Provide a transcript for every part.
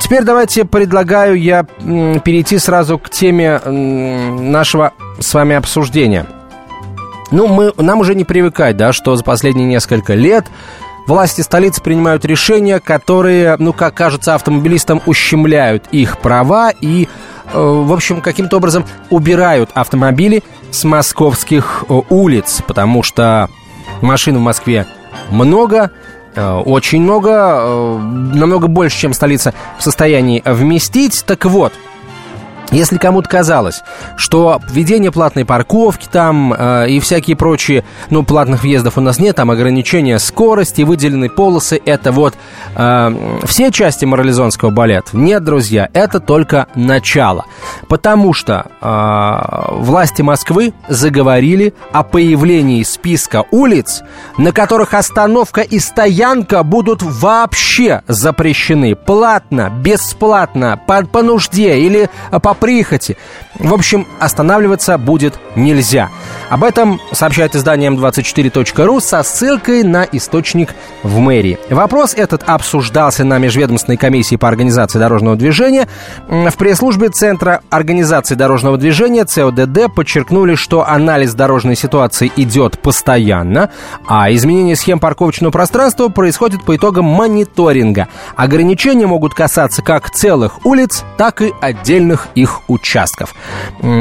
Теперь давайте предлагаю я перейти сразу к теме нашего с вами обсуждения. Ну, мы, нам уже не привыкать, да, что за последние несколько лет власти столицы принимают решения, которые, ну, как кажется автомобилистам, ущемляют их права и, э, в общем, каким-то образом убирают автомобили с московских э, улиц, потому что машин в Москве много, очень много, э, намного больше, чем столица в состоянии вместить. Так вот, если кому-то казалось, что введение платной парковки там э, и всякие прочие, ну, платных въездов у нас нет, там ограничения скорости, выделенные полосы, это вот э, все части морализонского балета. Нет, друзья, это только начало. Потому что э, власти Москвы заговорили о появлении списка улиц, на которых остановка и стоянка будут вообще запрещены. Платно, бесплатно, по, по нужде или по прихоти. В общем, останавливаться будет нельзя. Об этом сообщает издание М24.ру со ссылкой на источник в мэрии. Вопрос этот обсуждался на межведомственной комиссии по организации дорожного движения. В пресс-службе Центра организации дорожного движения ЦОДД подчеркнули, что анализ дорожной ситуации идет постоянно, а изменение схем парковочного пространства происходит по итогам мониторинга. Ограничения могут касаться как целых улиц, так и отдельных их участков.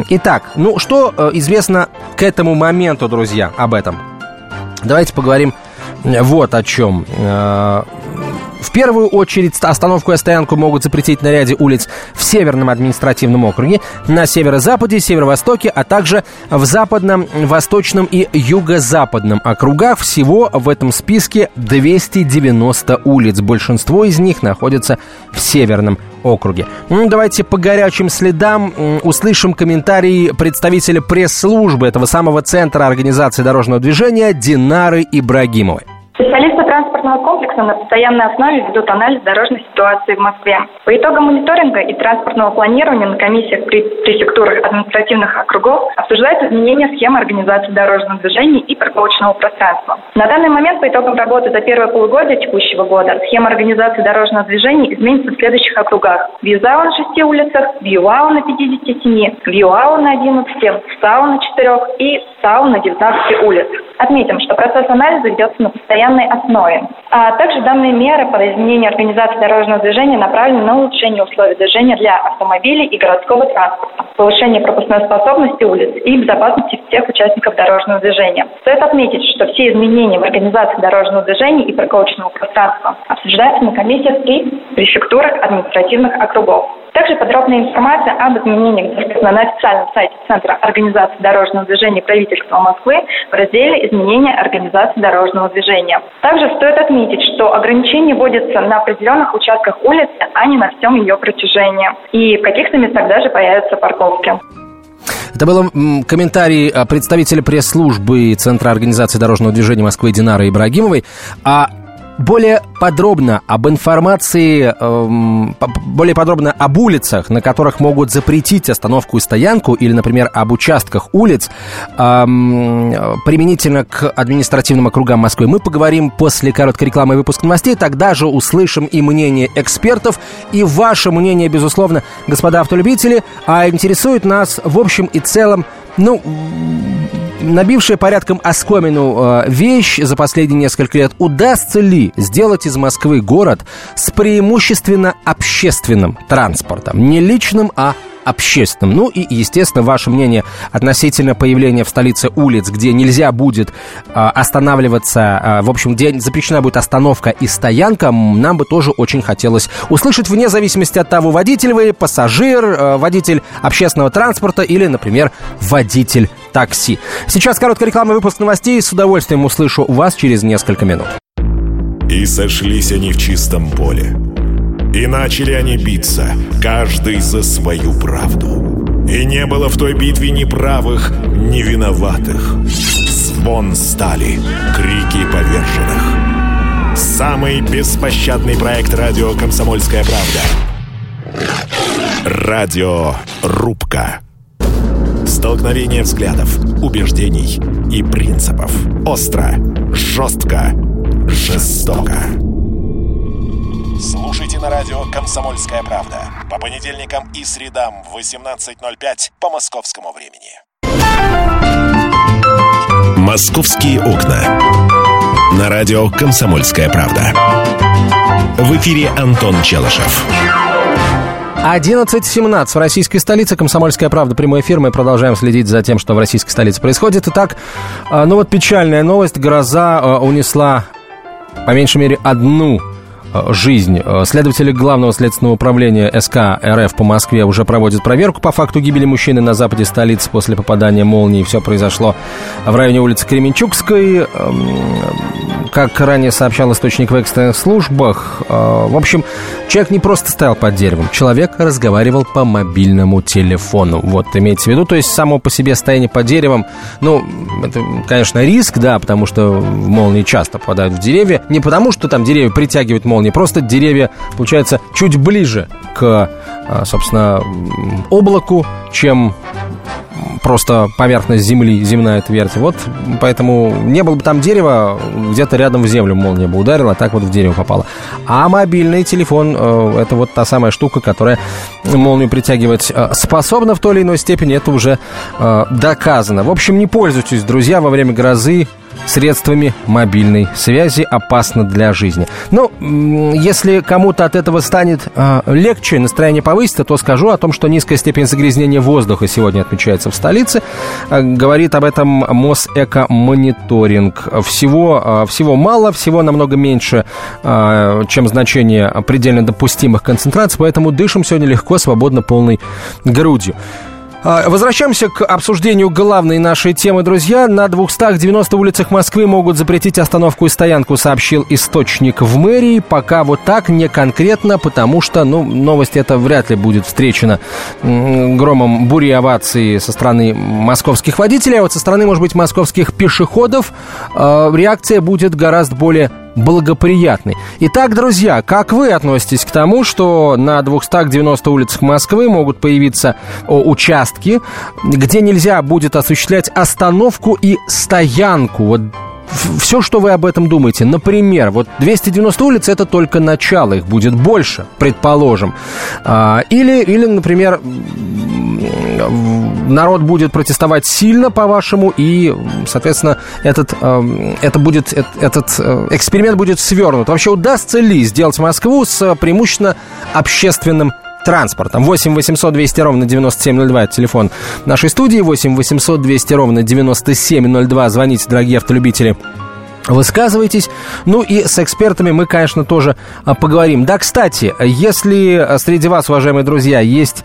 Итак, ну что э, известно к этому моменту, друзья, об этом? Давайте поговорим вот о чем. В первую очередь остановку и стоянку могут запретить на ряде улиц в Северном административном округе, на северо-западе, северо-востоке, а также в западном, восточном и юго-западном округах. Всего в этом списке 290 улиц. Большинство из них находятся в Северном округе. Ну, давайте по горячим следам услышим комментарии представителя пресс-службы этого самого Центра организации дорожного движения Динары Ибрагимовой. Специалисты транспортного комплекса на постоянной основе ведут анализ дорожной ситуации в Москве. По итогам мониторинга и транспортного планирования на комиссиях при префектурах административных округов обсуждаются изменения схемы организации дорожного движения и парковочного пространства. На данный момент по итогам работы за первое полугодие текущего года схема организации дорожного движения изменится в следующих округах. В Юзау на 6 улицах, в Юау на 57, в Юау на 11, в САУ на 4 и САУ на 19 улиц. Отметим, что процесс анализа ведется на постоянной основе. А также данные меры по изменению организации дорожного движения направлены на улучшение условий движения для автомобилей и городского транспорта, повышение пропускной способности улиц и безопасности всех участников дорожного движения. Стоит отметить, что все изменения в организации дорожного движения и парковочного пространства обсуждаются на комиссиях и префектурах административных округов. Также подробная информация об изменениях на официальном сайте Центра организации дорожного движения правительства Москвы в разделе «Изменения организации дорожного движения». Также стоит отметить, что ограничения вводятся на определенных участках улицы, а не на всем ее протяжении. И в каких-то местах даже появятся парковки. Это был комментарий а, представителя пресс-службы Центра организации дорожного движения Москвы Динары Ибрагимовой. А более подробно об информации, эм, более подробно об улицах, на которых могут запретить остановку и стоянку, или, например, об участках улиц, эм, применительно к административным округам Москвы, мы поговорим после короткой рекламы и выпуска новостей. Тогда же услышим и мнение экспертов, и ваше мнение, безусловно, господа автолюбители. А интересует нас в общем и целом, ну, набившая порядком оскомину э, вещь за последние несколько лет. Удастся ли сделать из Москвы город с преимущественно общественным транспортом? Не личным, а общественным. Ну и, естественно, ваше мнение относительно появления в столице улиц, где нельзя будет э, останавливаться, э, в общем, где запрещена будет остановка и стоянка, нам бы тоже очень хотелось услышать, вне зависимости от того, водитель вы, пассажир, э, водитель общественного транспорта или, например, водитель такси. Сейчас короткая реклама, выпуск новостей. С удовольствием услышу вас через несколько минут. И сошлись они в чистом поле. И начали они биться, каждый за свою правду. И не было в той битве ни правых, ни виноватых. Звон стали, крики поверженных. Самый беспощадный проект радио «Комсомольская правда». Радио «Рубка». Столкновение взглядов, убеждений и принципов. Остро, жестко, жестоко. Слушай слушайте на радио «Комсомольская правда» по понедельникам и средам в 18.05 по московскому времени. «Московские окна». На радио «Комсомольская правда». В эфире Антон Челышев. 11.17 в российской столице. Комсомольская правда. Прямой эфир. Мы продолжаем следить за тем, что в российской столице происходит. Итак, а, ну вот печальная новость. Гроза а, унесла по меньшей мере одну Э, жизнь. Э, следователи Главного следственного управления СК РФ по Москве уже проводят проверку по факту гибели мужчины на западе столицы после попадания молнии. Все произошло в районе улицы Кременчугской. Эм, как ранее сообщал источник в экстренных службах, э, в общем, человек не просто стоял под деревом, человек разговаривал по мобильному телефону. Вот, имеется в виду, то есть само по себе стояние под деревом, ну, это, конечно, риск, да, потому что молнии часто попадают в деревья. Не потому, что там деревья притягивают молнии, молнии. Просто деревья, получается, чуть ближе к, а, собственно, облаку, чем просто поверхность земли, земная твердь. Вот поэтому не было бы там дерева, где-то рядом в землю молния бы ударила, а так вот в дерево попала. А мобильный телефон э, это вот та самая штука, которая молнию притягивать э, способна в той или иной степени, это уже э, доказано. В общем, не пользуйтесь, друзья, во время грозы средствами мобильной связи опасно для жизни. Ну, если кому-то от этого станет э, легче, настроение повысится, то скажу о том, что низкая степень загрязнения воздуха сегодня отмечается в столице. Э, говорит об этом Мосэкомониторинг. Всего, э, всего мало, всего намного меньше, э, чем значение предельно допустимых концентраций, поэтому дышим сегодня легко, свободно, полной грудью. А, возвращаемся к обсуждению главной нашей темы, друзья. На 290 улицах Москвы могут запретить остановку и стоянку, сообщил источник в мэрии. Пока вот так, не конкретно, потому что, ну, новость эта вряд ли будет встречена громом бури овации со стороны московских водителей, а вот со стороны, может быть, московских пешеходов э, реакция будет гораздо более благоприятный. Итак, друзья, как вы относитесь к тому, что на 290 улицах Москвы могут появиться участки, где нельзя будет осуществлять остановку и стоянку? Вот все, что вы об этом думаете. Например, вот 290 улиц это только начало, их будет больше, предположим. А, или, или например, народ будет протестовать сильно, по-вашему, и, соответственно, этот, это будет, этот э, эксперимент будет свернут. Вообще удастся ли сделать Москву с преимущественно общественным транспортом. 8 800 200 ровно 9702, это телефон нашей студии. 8 800 200 ровно 9702. Звоните, дорогие автолюбители высказывайтесь. Ну и с экспертами мы, конечно, тоже а, поговорим. Да, кстати, если среди вас, уважаемые друзья, есть,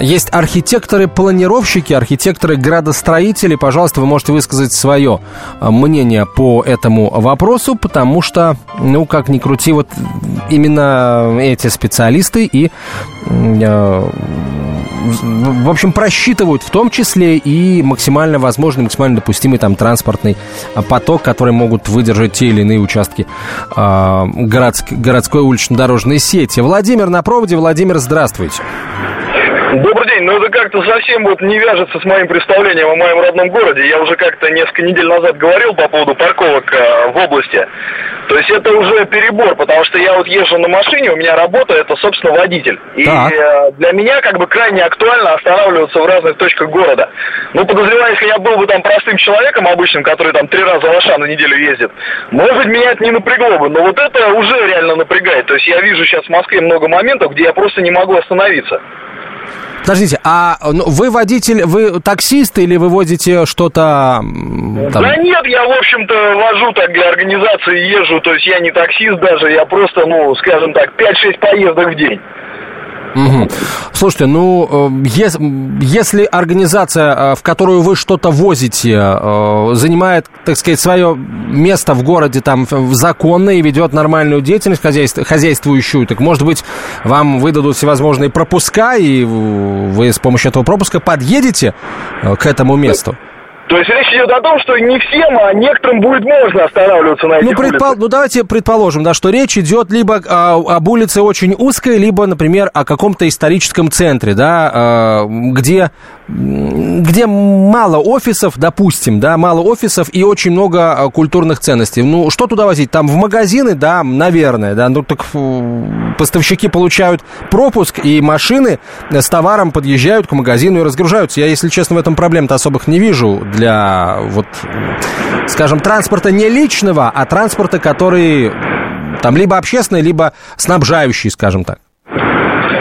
есть архитекторы-планировщики, архитекторы-градостроители, пожалуйста, вы можете высказать свое а, мнение по этому вопросу, потому что, ну, как ни крути, вот именно эти специалисты и а, в общем, просчитывают в том числе и максимально возможный, максимально допустимый там транспортный поток, который могут выдержать те или иные участки э, городск, городской улично-дорожной сети. Владимир на проводе. Владимир, здравствуйте. День. Ну это как-то совсем вот не вяжется с моим представлением о моем родном городе. Я уже как-то несколько недель назад говорил по поводу парковок э, в области. То есть это уже перебор, потому что я вот езжу на машине, у меня работа это, собственно, водитель. И так. Э, для меня как бы крайне актуально останавливаться в разных точках города. Ну, подозреваю, если я был бы там простым человеком обычным, который там три раза в Аша на неделю ездит, может быть, меня это не напрягло бы. Но вот это уже реально напрягает. То есть я вижу сейчас в Москве много моментов, где я просто не могу остановиться. Подождите, а ну, вы водитель, вы таксист или вы возите что-то... Там... Да нет, я, в общем-то, вожу так для организации, езжу, то есть я не таксист даже, я просто, ну, скажем так, 5-6 поездок в день. Угу. Слушайте, ну, э, если организация, э, в которую вы что-то возите, э, занимает, так сказать, свое место в городе там законно и ведет нормальную деятельность хозяйствующую, так, может быть, вам выдадут всевозможные пропуска, и вы с помощью этого пропуска подъедете к этому месту? То есть речь идет о том, что не всем, а некоторым будет можно останавливаться на этих ну, предпол... улицах. Ну, давайте предположим, да, что речь идет либо а, об улице очень узкой, либо, например, о каком-то историческом центре, да, а, где где мало офисов, допустим, да, мало офисов и очень много а, культурных ценностей. Ну, что туда возить? Там в магазины, да, наверное, да, ну так поставщики получают пропуск, и машины с товаром подъезжают к магазину и разгружаются. Я, если честно, в этом проблем-то особых не вижу для, вот, скажем, транспорта не личного, а транспорта, который там либо общественный, либо снабжающий, скажем так.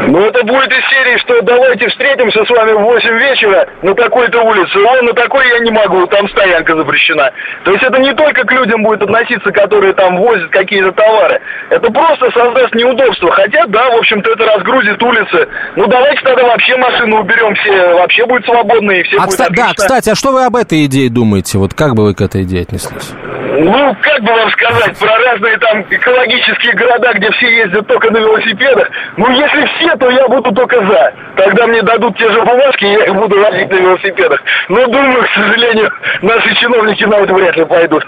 Ну, это будет из серии, что давайте встретимся с вами в 8 вечера на такой-то улице. О, на такой я не могу, там стоянка запрещена. То есть это не только к людям будет относиться, которые там возят какие-то товары. Это просто создаст неудобства. Хотя, да, в общем-то, это разгрузит улицы. Ну, давайте тогда вообще машину уберем, все вообще будет свободно и все а будет кстати, Да, кстати, а что вы об этой идее думаете? Вот как бы вы к этой идее отнеслись? Ну, как бы вам сказать, про разные там экологические города, где все ездят только на велосипедах. Ну, если все, то я буду только за. Тогда мне дадут те же бумажки, и я их буду возить на велосипедах. Но, думаю, к сожалению, наши чиновники на это вряд ли пойдут.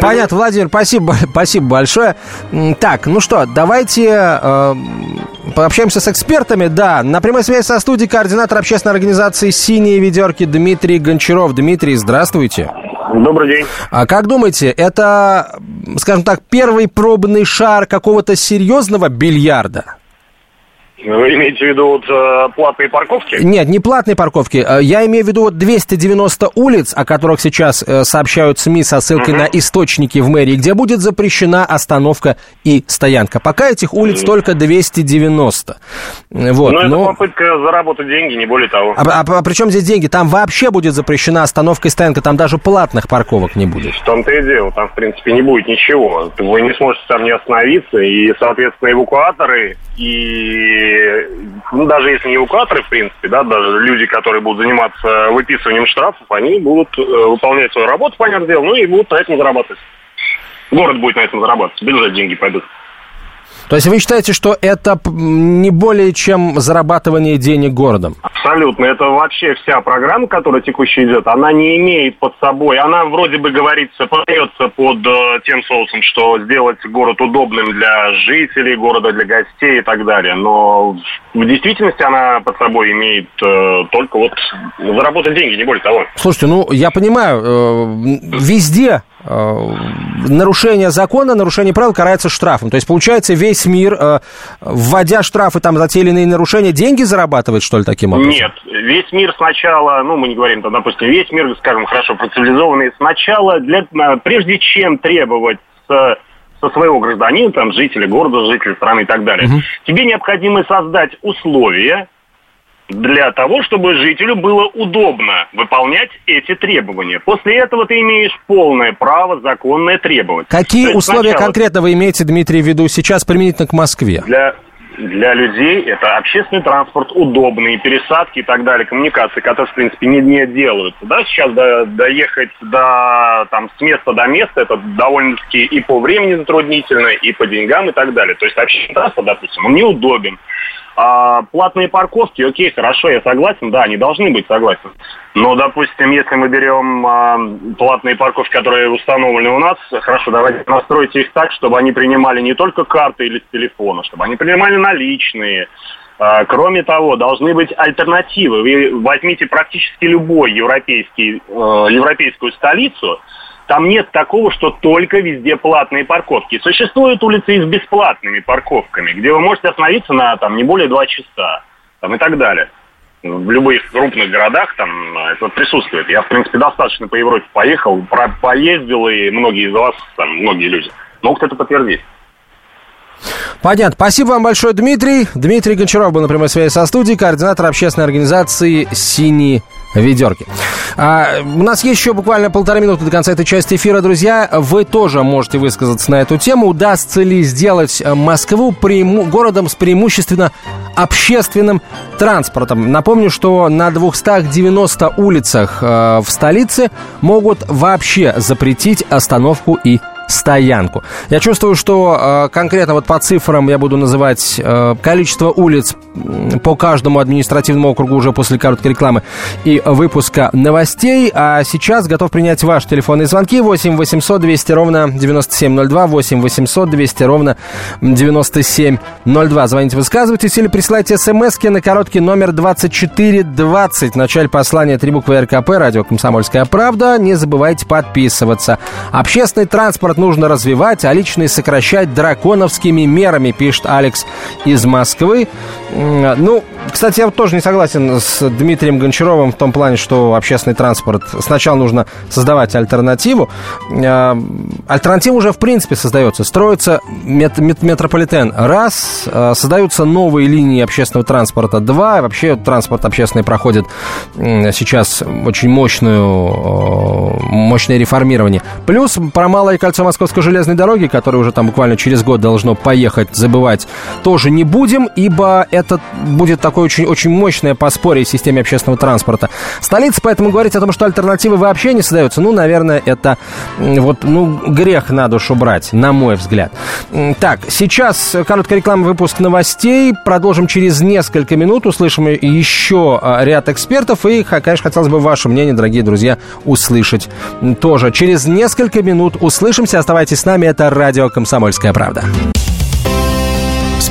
Понятно, Владимир, спасибо, спасибо большое. Так, ну что, давайте э, пообщаемся с экспертами. Да, на прямой связи со студией координатор общественной организации «Синие ведерки» Дмитрий Гончаров. Дмитрий, здравствуйте. Добрый день. А как думаете, это, скажем так, первый пробный шар какого-то серьезного бильярда? Вы имеете в виду вот, э, платные парковки? Нет, не платные парковки. Э, я имею в виду вот 290 улиц, о которых сейчас э, сообщают СМИ со ссылкой угу. на источники в мэрии, где будет запрещена остановка и стоянка. Пока этих улиц только 290. Вот, но, но это попытка заработать деньги, не более того. А, а, а при чем здесь деньги? Там вообще будет запрещена остановка и стоянка, там даже платных парковок не будет. В том-то и дело, там в принципе не будет ничего. Вы не сможете там не остановиться, и, соответственно, эвакуаторы и ну, даже если не эвакуаторы, в принципе, да, даже люди, которые будут заниматься выписыванием штрафов, они будут э, выполнять свою работу, понятное дело, ну и будут на этом зарабатывать. Город будет на этом зарабатывать, бюджет деньги пойдут. То есть вы считаете, что это не более чем зарабатывание денег городом? Абсолютно. Это вообще вся программа, которая текущая идет, она не имеет под собой, она вроде бы говорится, подается под э, тем соусом, что сделать город удобным для жителей города, для гостей и так далее. Но в действительности она под собой имеет э, только вот заработать деньги, не более того. Слушайте, ну я понимаю, э, везде нарушение закона, нарушение правил карается штрафом. То есть, получается, весь мир, э, вводя штрафы там за те или иные нарушения, деньги зарабатывает, что ли, таким образом? Нет. Весь мир сначала, ну, мы не говорим, там, допустим, весь мир, скажем, хорошо процивилизованный, сначала, для, э, прежде чем требовать со своего гражданина, там, жителя города, жителя страны и так далее. Угу. Тебе необходимо создать условия, для того, чтобы жителю было удобно выполнять эти требования. После этого ты имеешь полное право законное требовать. Какие условия сначала... конкретно вы имеете, Дмитрий, в виду сейчас применительно к Москве? Для, для людей это общественный транспорт, удобные пересадки и так далее, коммуникации, которые, в принципе, не, не делаются. Да, сейчас до, доехать до, там, с места до места, это довольно-таки и по времени затруднительно, и по деньгам и так далее. То есть общественный транспорт, допустим, он неудобен. А платные парковки, окей, хорошо, я согласен, да, они должны быть согласен. Но, допустим, если мы берем а, платные парковки, которые установлены у нас, хорошо, давайте настройте их так, чтобы они принимали не только карты или с телефона, чтобы они принимали наличные. А, кроме того, должны быть альтернативы. Вы возьмите практически любой европейский, э, европейскую столицу – там нет такого, что только везде платные парковки. Существуют улицы и с бесплатными парковками, где вы можете остановиться на там, не более два часа там, и так далее. В любых крупных городах там это присутствует. Я, в принципе, достаточно по Европе поехал, про поездил, и многие из вас, там, многие люди могут это подтвердить. Понятно. Спасибо вам большое, Дмитрий. Дмитрий Гончаров был на прямой связи со студией, координатор общественной организации «Синие ведерки». А, у нас есть еще буквально полторы минуты до конца этой части эфира, друзья. Вы тоже можете высказаться на эту тему. Удастся ли сделать э, Москву преиму... городом с преимущественно общественным транспортом? Напомню, что на 290 улицах э, в столице могут вообще запретить остановку и стоянку. Я чувствую, что э, конкретно вот по цифрам я буду называть э, количество улиц по каждому административному округу уже после короткой рекламы и выпуска новостей. А сейчас готов принять ваши телефонные звонки 8 800 200 ровно 9702, 8 800 200 ровно 9702. Звоните, высказывайтесь или присылайте смс на короткий номер 2420. В начале послания три буквы РКП, радио «Комсомольская правда». Не забывайте подписываться. Общественный транспорт нужно развивать, а личный сокращать драконовскими мерами, пишет Алекс из Москвы. Ну, кстати, я вот тоже не согласен с Дмитрием Гончаровым в том плане, что общественный транспорт сначала нужно создавать альтернативу. А, альтернатива уже в принципе создается. Строится мет мет метрополитен. Раз, а, создаются новые линии общественного транспорта. Два, вообще транспорт общественный проходит сейчас очень мощную, мощное реформирование. Плюс про малое кольцо Московской железной дороги, которое уже там буквально через год должно поехать, забывать тоже не будем, ибо это будет такой очень, очень мощное подспорье в системе общественного транспорта. Столица, поэтому говорить о том, что альтернативы вообще не создаются, ну, наверное, это вот, ну, грех на душу брать, на мой взгляд. Так, сейчас короткая реклама, выпуск новостей. Продолжим через несколько минут. Услышим еще а, ряд экспертов. И, конечно, хотелось бы ваше мнение, дорогие друзья, услышать тоже. Через несколько минут услышимся. Оставайтесь с нами. Это радио «Комсомольская правда».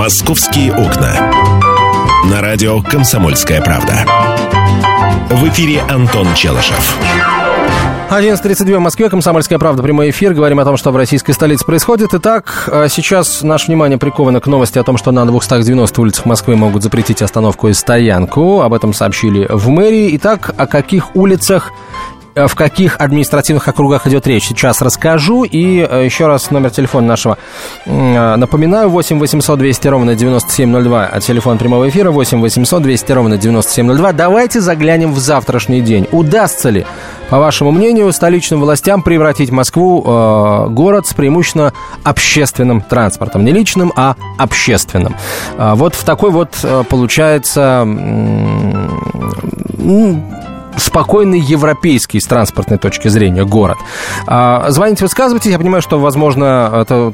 «Московские окна». На радио «Комсомольская правда». В эфире Антон Челышев. 11.32 в Москве, Комсомольская правда, прямой эфир. Говорим о том, что в российской столице происходит. Итак, а сейчас наше внимание приковано к новости о том, что на 290 улицах Москвы могут запретить остановку и стоянку. Об этом сообщили в мэрии. Итак, о каких улицах Э, в каких административных округах идет речь, сейчас расскажу. И э, еще раз номер телефона нашего э, напоминаю. 8 800 200 ровно 9702. А телефон прямого эфира 8 800 200 ровно 9702. Давайте заглянем в завтрашний день. Удастся ли, по вашему мнению, столичным властям превратить Москву э, город с преимущественно общественным транспортом? Не личным, а общественным. Э, вот в такой вот получается... Э, спокойный европейский с транспортной точки зрения город. А, звоните, высказывайтесь. Я понимаю, что, возможно, это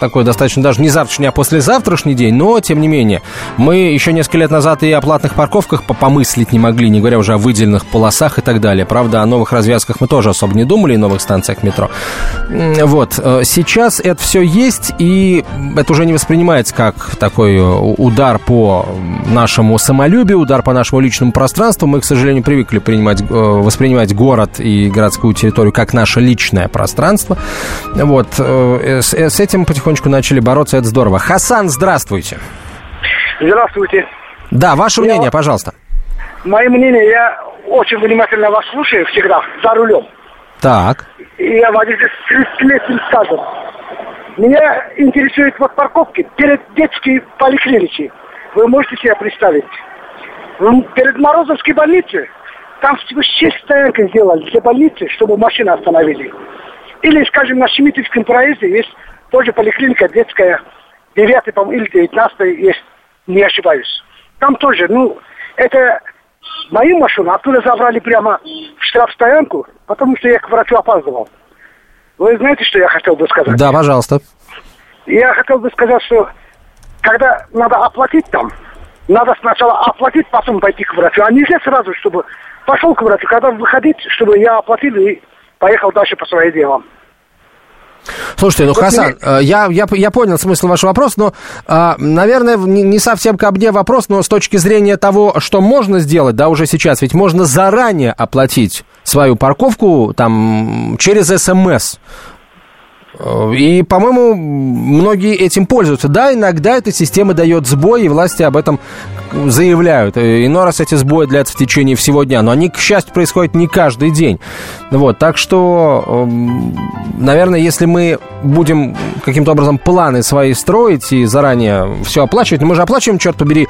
такой достаточно даже не завтрашний, а послезавтрашний день, но, тем не менее, мы еще несколько лет назад и о платных парковках помыслить не могли, не говоря уже о выделенных полосах и так далее. Правда, о новых развязках мы тоже особо не думали, и новых станциях метро. Вот. Э, сейчас это все есть, и это уже не воспринимается как такой э, удар по нашему самолюбию, удар по нашему личному пространству. Мы, к сожалению, привыкли принимать, э, воспринимать город и городскую территорию как наше личное пространство. Вот. Э, с, э, с этим потихонечку начали бороться, это здорово. Хасан, здравствуйте. Здравствуйте. Да, ваше я, мнение, пожалуйста. Мое мнение, я очень внимательно вас слушаю всегда, за рулем. Так. И я водитель с 30 лет стажем. Меня интересует вот парковки перед детской поликлиникой. Вы можете себе представить? Перед Морозовской больницей там всего шесть стоянок сделали для больницы, чтобы машины остановили. Или, скажем, на Шемитовском проезде есть тоже поликлиника детская, 9 по или 19 есть, не ошибаюсь. Там тоже, ну, это мою машину оттуда забрали прямо в штрафстоянку, потому что я к врачу опаздывал. Вы знаете, что я хотел бы сказать? Да, пожалуйста. Я хотел бы сказать, что когда надо оплатить там, надо сначала оплатить, потом пойти к врачу. А нельзя сразу, чтобы пошел к врачу, когда выходить, чтобы я оплатил и поехал дальше по своим делам. Слушайте, ну, Хасан, э, я, я, я понял смысл вашего вопроса, но, а, наверное, не совсем ко мне вопрос, но с точки зрения того, что можно сделать, да, уже сейчас, ведь можно заранее оплатить свою парковку там через СМС. И, по-моему, многие этим пользуются. Да, иногда эта система дает сбой, и власти об этом заявляют. Иной раз эти сбои длятся в течение всего дня. Но они, к счастью, происходят не каждый день. Вот, так что, эм, наверное, если мы будем каким-то образом планы свои строить и заранее все оплачивать, ну, мы же оплачиваем, черт побери,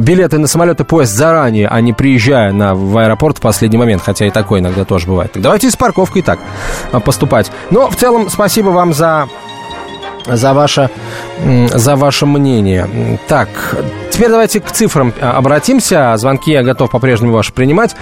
билеты на самолет и поезд заранее, а не приезжая на, в аэропорт в последний момент, хотя и такое иногда тоже бывает. Так давайте с парковкой так э, поступать. Но в целом спасибо вам за за ваше, за ваше мнение. Так, теперь давайте к цифрам э, обратимся. Звонки я готов по-прежнему ваши принимать.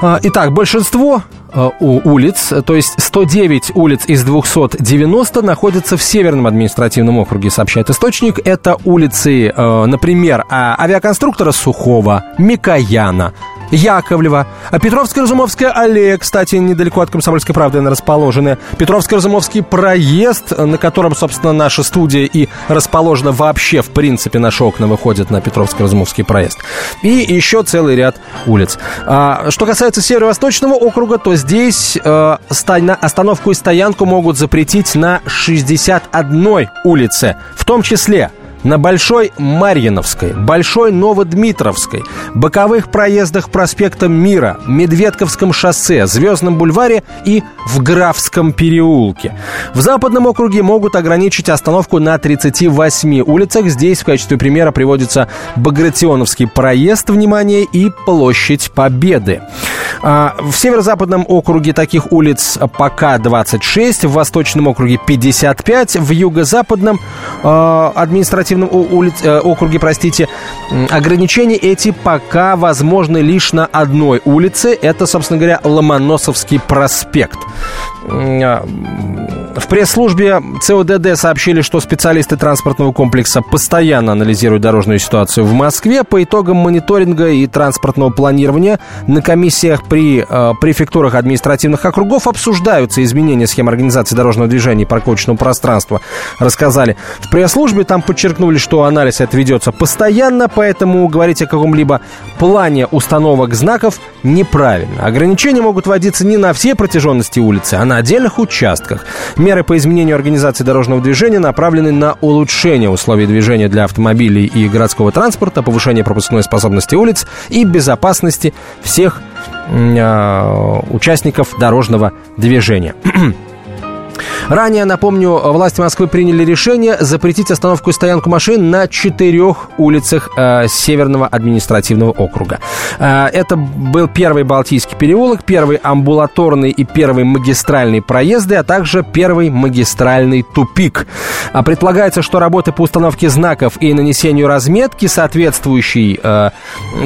А, итак, большинство э, улиц, то есть 109 улиц из 290 находятся в Северном административном округе, сообщает источник. Это улицы, э, например, а, авиаконструктора Сухого, Микояна, Яковлева. А Петровско-Разумовская аллея, кстати, недалеко от Комсомольской правды она расположена. Петровско-Разумовский проезд, на котором, собственно, наша студия и расположена вообще, в принципе, наши окна выходят на Петровско-Разумовский проезд. И еще целый ряд улиц. А, что касается северо-восточного округа, то здесь э, остановку и стоянку могут запретить на 61 улице, в том числе на Большой Марьиновской, Большой Новодмитровской, боковых проездах проспекта Мира, Медведковском шоссе, Звездном бульваре и в Графском переулке. В Западном округе могут ограничить остановку на 38 улицах. Здесь в качестве примера приводится Багратионовский проезд, внимание, и Площадь Победы. А, в Северо-Западном округе таких улиц пока 26, в Восточном округе 55, в Юго-Западном а, административном улиц, э, округе, простите, ограничения эти пока возможны лишь на одной улице. Это, собственно говоря, Ломоносовский проспект. А, в пресс-службе ЦОДД сообщили, что специалисты транспортного комплекса постоянно анализируют дорожную ситуацию в Москве. По итогам мониторинга и транспортного планирования на комиссиях при э, префектурах административных округов обсуждаются изменения схем организации дорожного движения и парковочного пространства, рассказали. В пресс-службе там подчеркнули, что анализ это ведется постоянно, поэтому говорить о каком-либо плане установок знаков неправильно. Ограничения могут вводиться не на всей протяженности улицы, а на отдельных участках. Меры по изменению организации дорожного движения направлены на улучшение условий движения для автомобилей и городского транспорта, повышение пропускной способности улиц и безопасности всех э, участников дорожного движения. Ранее, напомню, власти Москвы приняли решение запретить остановку и стоянку машин на четырех улицах э, Северного административного округа. Э, это был первый Балтийский переулок, первый амбулаторный и первый магистральный проезды, а также первый магистральный тупик. А предполагается, что работы по установке знаков и нанесению разметки соответствующей э,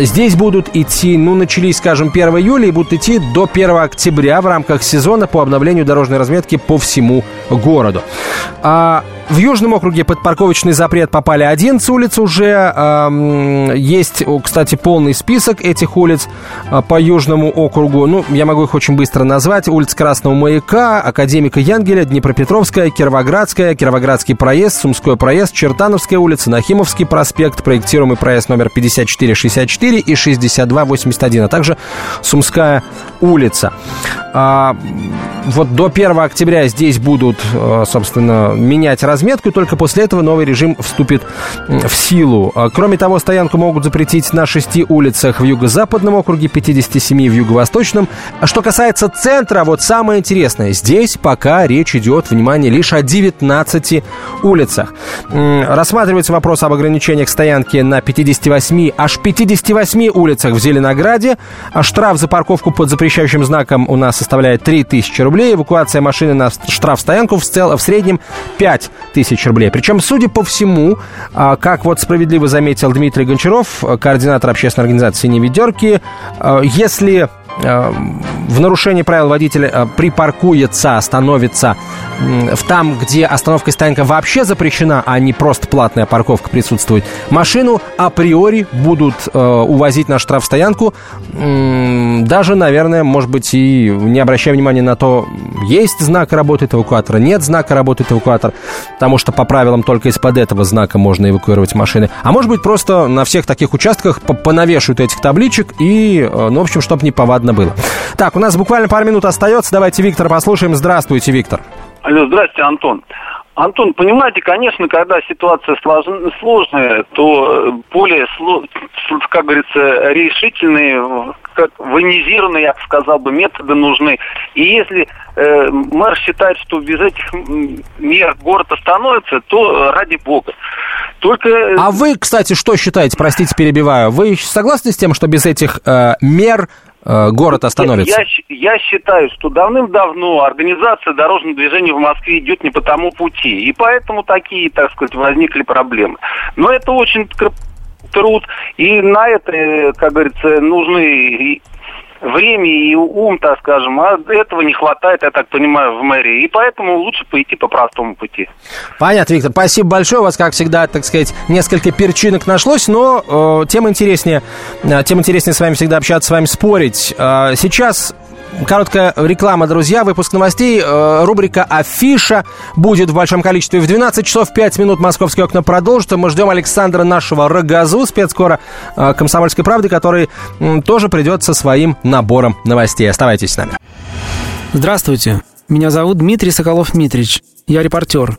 здесь будут идти, ну, начались, скажем, 1 июля и будут идти до 1 октября в рамках сезона по обновлению дорожной разметки по всему городу. А в Южном округе под парковочный запрет попали 11 улиц уже. Есть, кстати, полный список этих улиц э, по Южному округу. Ну, я могу их очень быстро назвать. Улица Красного Маяка, Академика Янгеля, Днепропетровская, Кировоградская, Кировоградский проезд, Сумской проезд, Чертановская улица, Нахимовский проспект, проектируемый проезд номер 5464 и 6281, а также Сумская улица. А, вот до 1 октября здесь будут, э, собственно, менять размер разметку, и только после этого новый режим вступит в силу. А, кроме того, стоянку могут запретить на шести улицах в юго-западном округе, 57 в юго-восточном. А что касается центра, вот самое интересное, здесь пока речь идет, внимание, лишь о 19 улицах. Рассматривается вопрос об ограничениях стоянки на 58, аж 58 улицах в Зеленограде. А штраф за парковку под запрещающим знаком у нас составляет 3000 рублей. Эвакуация машины на штраф-стоянку в, цел, в среднем 5 тысяч рублей. Причем, судя по всему, а, как вот справедливо заметил Дмитрий Гончаров, координатор общественной организации «Синие ведерки», а, если в нарушении правил водитель э, припаркуется, остановится в там, где остановка стоянка вообще запрещена, а не просто платная парковка присутствует, машину априори будут э, увозить на штрафстоянку, э, даже, наверное, может быть, и не обращая внимания на то, есть знак работает эвакуатора, нет знака работает эвакуатор, потому что по правилам только из-под этого знака можно эвакуировать машины. А может быть, просто на всех таких участках понавешивают этих табличек и, э, ну, в общем, чтобы не повадно было. Так, у нас буквально пару минут остается. Давайте Виктора послушаем. Здравствуйте, Виктор. Алло, здрасте, Антон. Антон, понимаете, конечно, когда ситуация сложная, то более, как говорится, решительные, как военизированные, я бы сказал бы, методы нужны. И если э, мэр считает, что без этих мер город остановится, то ради бога. Только... А вы, кстати, что считаете, простите, перебиваю, вы согласны с тем, что без этих э, мер Э, город остановится? Я, я считаю, что давным-давно организация дорожного движения в Москве идет не по тому пути. И поэтому такие, так сказать, возникли проблемы. Но это очень труд. И на это, как говорится, нужны время и ум, так скажем, а этого не хватает, я так понимаю, в мэрии. И поэтому лучше пойти по простому пути. Понятно, Виктор. Спасибо большое. У вас, как всегда, так сказать, несколько перчинок нашлось, но э, тем интереснее, э, тем интереснее с вами всегда общаться, с вами спорить. Э, сейчас Короткая реклама, друзья. Выпуск новостей. Э, рубрика «Афиша» будет в большом количестве. В 12 часов 5 минут «Московские окна» продолжатся. Мы ждем Александра нашего Рогазу, спецкора э, «Комсомольской правды», который тоже придет со своим набором новостей. Оставайтесь с нами. Здравствуйте. Меня зовут Дмитрий Соколов-Митрич. Я репортер.